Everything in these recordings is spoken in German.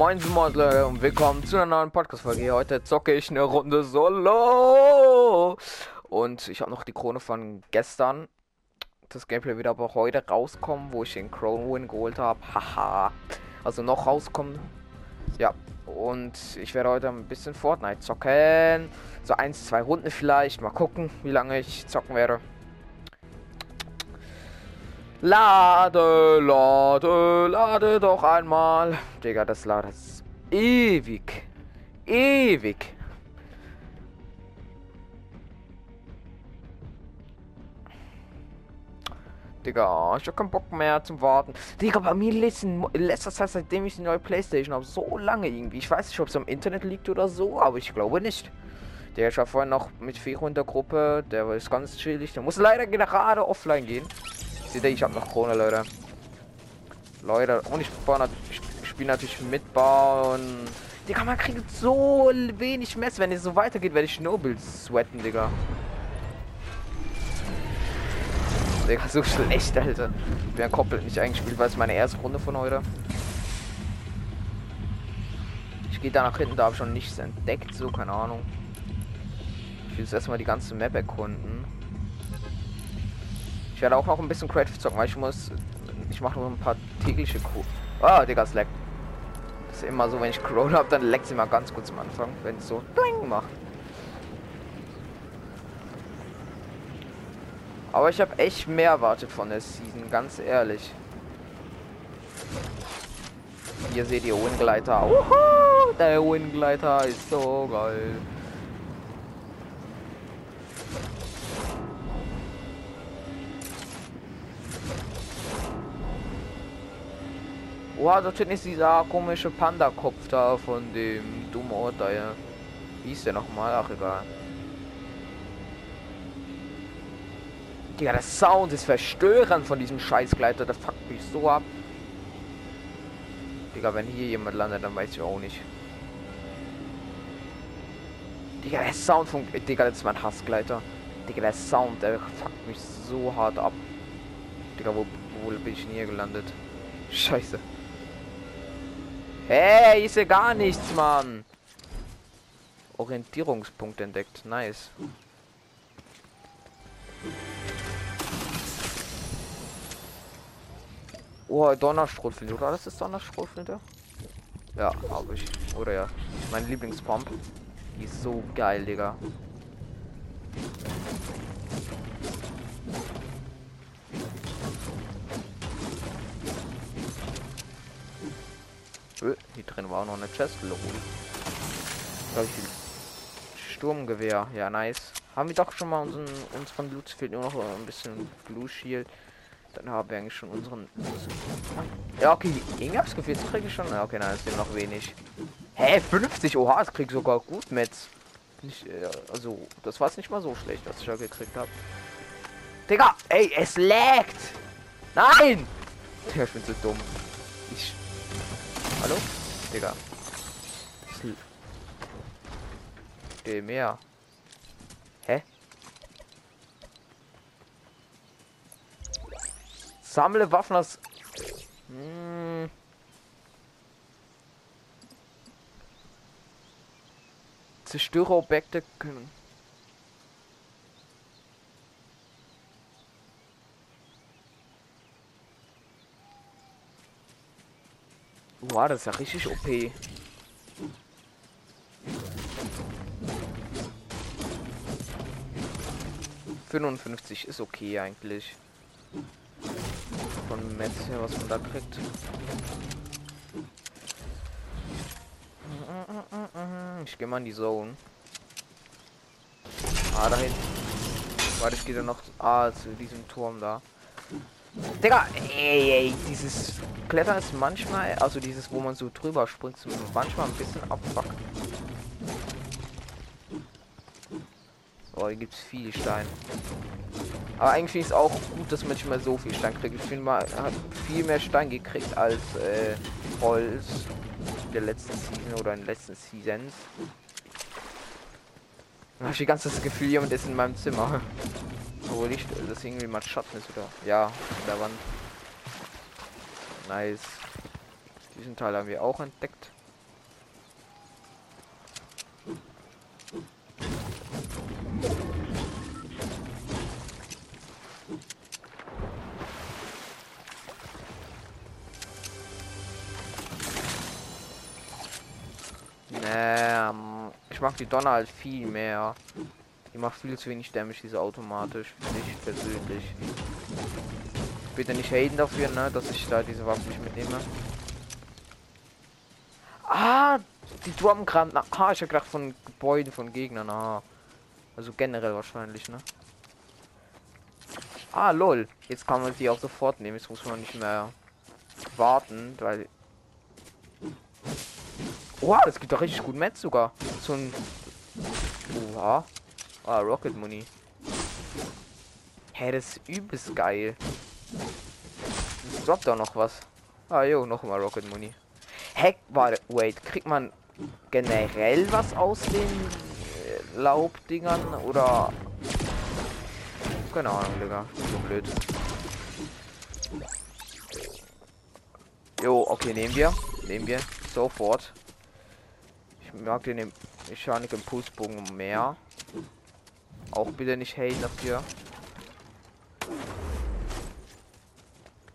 Moin Leute und willkommen zu einer neuen Podcast-Folge. Heute zocke ich eine Runde Solo. Und ich habe noch die Krone von gestern. Das Gameplay wird aber heute rauskommen, wo ich den Crown geholt habe. Haha. Also noch rauskommen. Ja. Und ich werde heute ein bisschen Fortnite zocken. So eins, zwei Runden vielleicht. Mal gucken, wie lange ich zocken werde. Lade, lade, lade doch einmal. Digga, das ladet ewig. Ewig. Digga, ich hab keinen Bock mehr zum Warten. Digga, bei mir in letzter Zeit, seitdem ich die neue Playstation habe, so lange irgendwie. Ich weiß nicht, ob es am Internet liegt oder so, aber ich glaube nicht. Der ich war vorhin noch mit Fero in der Gruppe, der ist ganz chillig. Der muss leider gerade offline gehen. Seht ihr, ich habe noch Krone, Leute. Leute, und ich, spiele natürlich mitbauen. Digga, man kriegt so wenig Mess. Wenn es so weitergeht, werde ich Nobles sweaten, Digga. Digga, so schlecht, Alter. Ich bin ja komplett nicht eingespielt, weil es meine erste Runde von heute. Ich gehe da nach hinten, da habe ich schon nichts entdeckt, so, keine Ahnung. Ich will jetzt erstmal die ganze Map erkunden. Ich werde auch noch ein bisschen Creative zocken, weil ich muss. Ich mache nur ein paar tägliche Crew. Ah, Digga, es leckt. Ist immer so, wenn ich Crow habe, dann leckt sie mal ganz kurz am Anfang, wenn es so Ding macht. Aber ich habe echt mehr erwartet von der Season, ganz ehrlich. Hier seht ihr Wingleiter. Der Wingleiter ist so geil. Oha, dort ist dieser komische Panda-Kopf da von dem dummen Ort da, ja. Wie ist der nochmal? Ach, egal. Digga, der Sound ist verstörend von diesem Scheißgleiter. Der fuckt mich so ab. Digga, wenn hier jemand landet, dann weiß ich auch nicht. Digga, der Sound von... Digga, das ist mein Hassgleiter. Digga, der Sound, der fuckt mich so hart ab. Digga, wo, wo bin ich denn hier gelandet? Scheiße. Hey, ist ja gar nichts, Mann. Orientierungspunkt entdeckt. Nice. Oh, Donnerschrotflinte, oder? Das ist Donnerschrotflinte? Ja, habe ich. Oder ja. Mein Lieblingspump. Die ist so geil, Digga. Hier drin war auch noch eine Chest, lol. Sturmgewehr, ja nice. Haben wir doch schon mal unseren unseren Loot fehlt nur noch ein bisschen Blue Shield. Dann haben wir eigentlich schon unseren. Ja okay, irgendwas gefehlt kriege ich schon. Ja, okay, nein, ist noch wenig. Hä, 50 Oha, das krieg sogar gut mit. Nicht, äh, also, das war nicht mal so schlecht, was ich ja gekriegt habe. Digga, ey, es laggt! Nein! Ja, ich bin so dumm. Ich Hallo? Digga. Geh mehr. Hä? Sammle Waffen aus. Hm. Zerstöre Objekte können. Boah, das ist ja richtig OP. Fünfundfünfzig ist okay eigentlich. Von Metz her, was man da kriegt. Ich gehe mal in die Zone. Ah, dahin. Warte, ich gehe dann noch ah, zu diesem Turm da. Digga, ey, ey, dieses Klettern ist manchmal, also dieses, wo man so drüber springt, manchmal ein bisschen abfuck. Oh, hier gibt's viel Stein. Aber eigentlich ist es auch gut, dass man nicht mehr so viel Stein kriegt. Ich finde, man hat viel mehr Stein gekriegt als äh, Holz der letzten Season oder in den letzten Seasons. Ich habe die ganze das Gefühl, jemand ist in meinem Zimmer. Wo Licht, das irgendwie mal Schatten ist, oder? Ja, an der Wand. Nice. Diesen Teil haben wir auch entdeckt. Ähm, ich mag die Donner halt viel mehr. Die macht viel zu wenig Damage, diese automatisch. Nicht persönlich. Bitte nicht haten dafür, ne, dass ich da diese Waffe nicht mitnehme. Ah, die Drumkram. Ah, ich hab gedacht von Gebäuden von Gegnern. Ah. Also generell wahrscheinlich, ne? Ah, lol. Jetzt kann man die auch sofort nehmen. Jetzt muss man nicht mehr warten, weil... Oha, das gibt doch richtig gut Metz sogar. So ein... Oha. Ah, Rocket Money. Hä, hey, das ist übelst geil. Es droppt auch noch was. Ah, jo, noch mal Rocket Money. Heck, warte, wait, kriegt man generell was aus den äh, Laubdingern oder keine Ahnung, Digga. So blöd. Jo, okay, nehmen wir. Nehmen wir. Sofort. Ich mag den Mechanik Impulsbogen mehr. Auch bitte nicht haten dafür.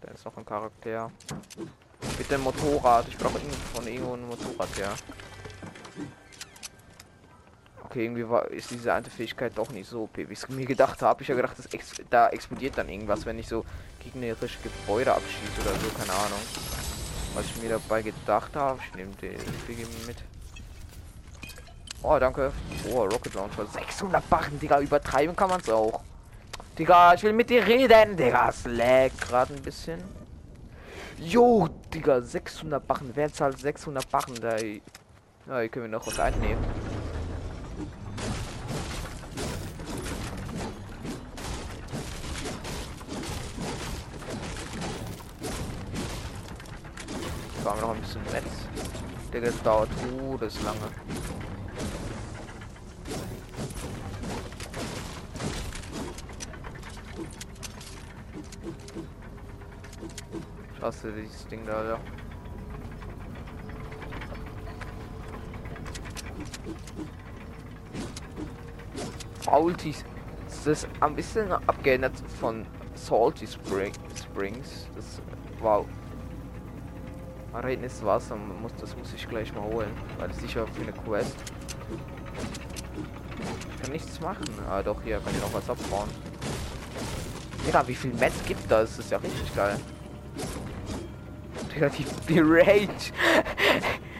Da ist noch ein Charakter. Bitte ein Motorrad. Ich brauche von irgendwo ein Motorrad, ja. Okay, irgendwie war, ist diese alte Fähigkeit doch nicht so OP, wie ich mir gedacht habe. Ich habe gedacht, das ex da explodiert dann irgendwas, wenn ich so gegnerische Gebäude abschieße oder so, keine Ahnung. Was ich mir dabei gedacht habe. Ich nehme den mit. Oh, danke. Oh, Rocket Launcher. 600 Barren, Digga. Übertreiben kann man es auch. Digga, ich will mit dir reden. Digga, es lag gerade ein bisschen. Jo, Digga, 600 Barren. Wer zahlt 600 Barren? Da, ja, hier können wir noch was einnehmen. Fahren wir noch ein bisschen Netz. Digga, das dauert todeslange. Ich hasse dieses Ding da, ja. Salty. Das ist ein bisschen abgeändert von Salty Spring, Springs. Das wow. Reden ist Wasser, muss, das muss ich gleich mal holen. Weil das sicher für eine Quest. Ich kann nichts machen. Ah doch, hier kann ich noch was abbauen. Ja, wie viel Metz gibt das? Das ist ja richtig geil. Die, die Rage.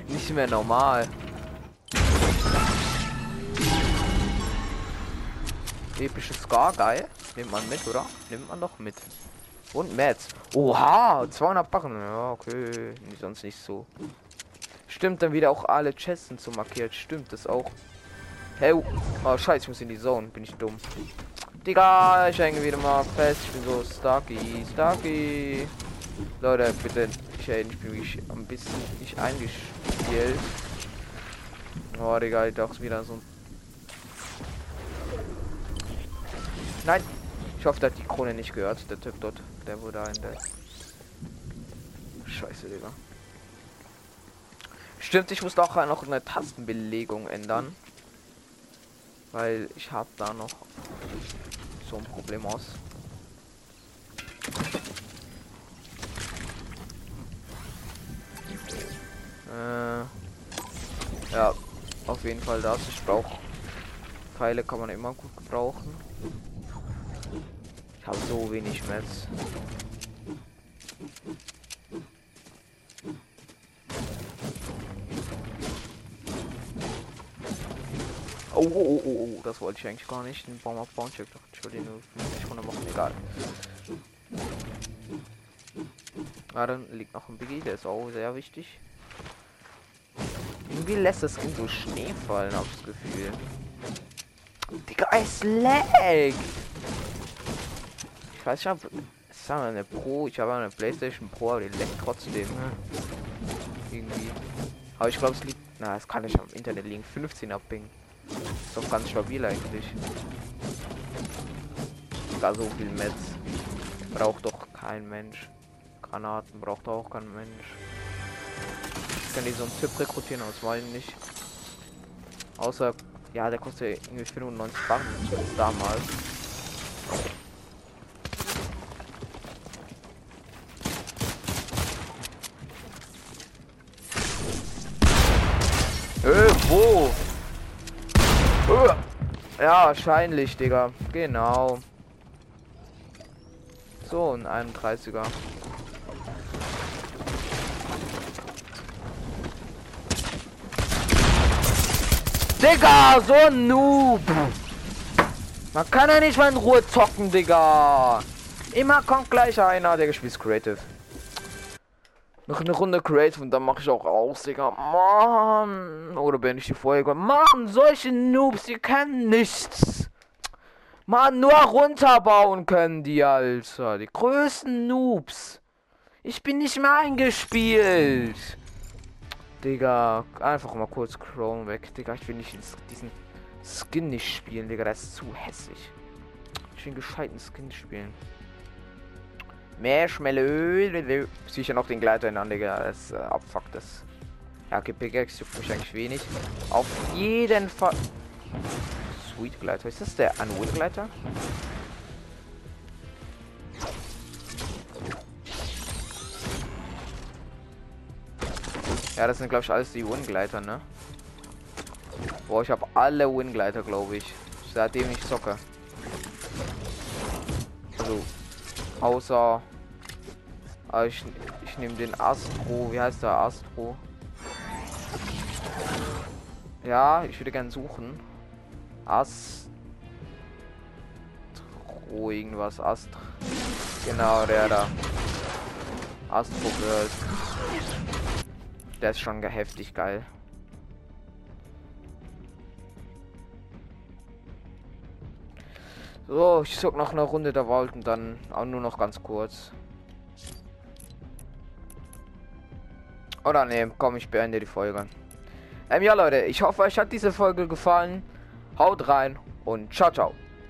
Nicht mehr normal. Episches Scar, geil. Nimmt man mit, oder? Nimmt man doch mit. Und Mats. Oha, 200 Barren. Ja, okay. Sonst nicht so. Stimmt, dann wieder auch alle Chesten zu markiert. Stimmt das auch. Hey, oh scheiße, ich muss in die Zone. Bin ich dumm. Digga, ich hänge wieder mal fest. Ich bin so Starky, Starky. Leute, bitte. Ich, ich bin mich ein bisschen nicht eingespielt. Oh, Digga, doch wieder so ein... Nein, ich hoffe, hat die Krone nicht gehört, der Typ dort. Der wurde da in der. Scheiße, Digga. Stimmt, ich muss auch noch eine Tastenbelegung ändern. Weil ich habe da noch so ein Problem aus. Jeden Fall das. Ich brauche Pfeile kann man immer gut gebrauchen. Ich habe so wenig Metz. Oh, oh, oh, oh, oh, das wollte ich eigentlich gar nicht. Den Baum abbauen. Ich dachte, ich ihn nur 50 Runde machen. Egal. Ah, dann liegt noch ein Biggie. Der ist auch sehr wichtig. Irgendwie lässt das Kind so Schnee fallen, aufs Gefühl. Digga, es lag! Ich weiß nicht, ob es eine Pro, ich habe eine Playstation Pro, aber die leckt trotzdem. Irgendwie. Aber ich glaube, es liegt. Na, es kann nicht am Internet liegen. 15 er Ping. Ist doch ganz stabil eigentlich. Gar so viel Metz. Braucht doch kein Mensch. Granaten braucht auch kein Mensch. Kann die so einen Typ rekrutieren, aus weil nicht. Außer, ja, der kostet irgendwie 95 Banken damals. Hüpf! Wo? Ja, wahrscheinlich, Digga. Genau. So, ein 31er. Digga, so ein Noob. Man kann ja nicht mal in Ruhe zocken, Digga. Immer kommt gleich einer, der gespielt Creative. Noch eine Runde Creative und dann mache ich auch aus, Digga. Mann. Oder bin ich die Folge? Mann, solche Noobs, die können nichts. Mann, nur runterbauen können die, Alter. Die größten Noobs. Ich bin nicht mehr eingespielt. Digga, einfach mal kurz Chrome weg. Digga, ich will nicht diesen Skin nicht spielen, Digga. Das ist zu hässlich. Ich will einen gescheiten Skin spielen. Marshmallow. Sicher noch den Gleiter in an, Digga. Das äh, abfuckt das. Ja, okay, juckt mich eigentlich wenig. Auf jeden Fall. Sweet Gleiter. Ist das der Unwood Gleiter? Ja, das sind glaube ich alles die Wingleiter, ne? Boah, ich habe alle Wingleiter, glaube ich. Seitdem ich zocke. Also, außer äh, ich, ich nehme den Astro. Wie heißt der Astro? Ja, ich würde gern suchen. Astro irgendwas. Astro. Genau, der da. Astro Girl. Der ist schon heftig geil. So, ich zog noch eine Runde der Vault und dann auch nur noch ganz kurz. Oder ne, komm, ich beende die Folge. Ähm, ja Leute, ich hoffe, euch hat diese Folge gefallen. Haut rein und ciao, ciao.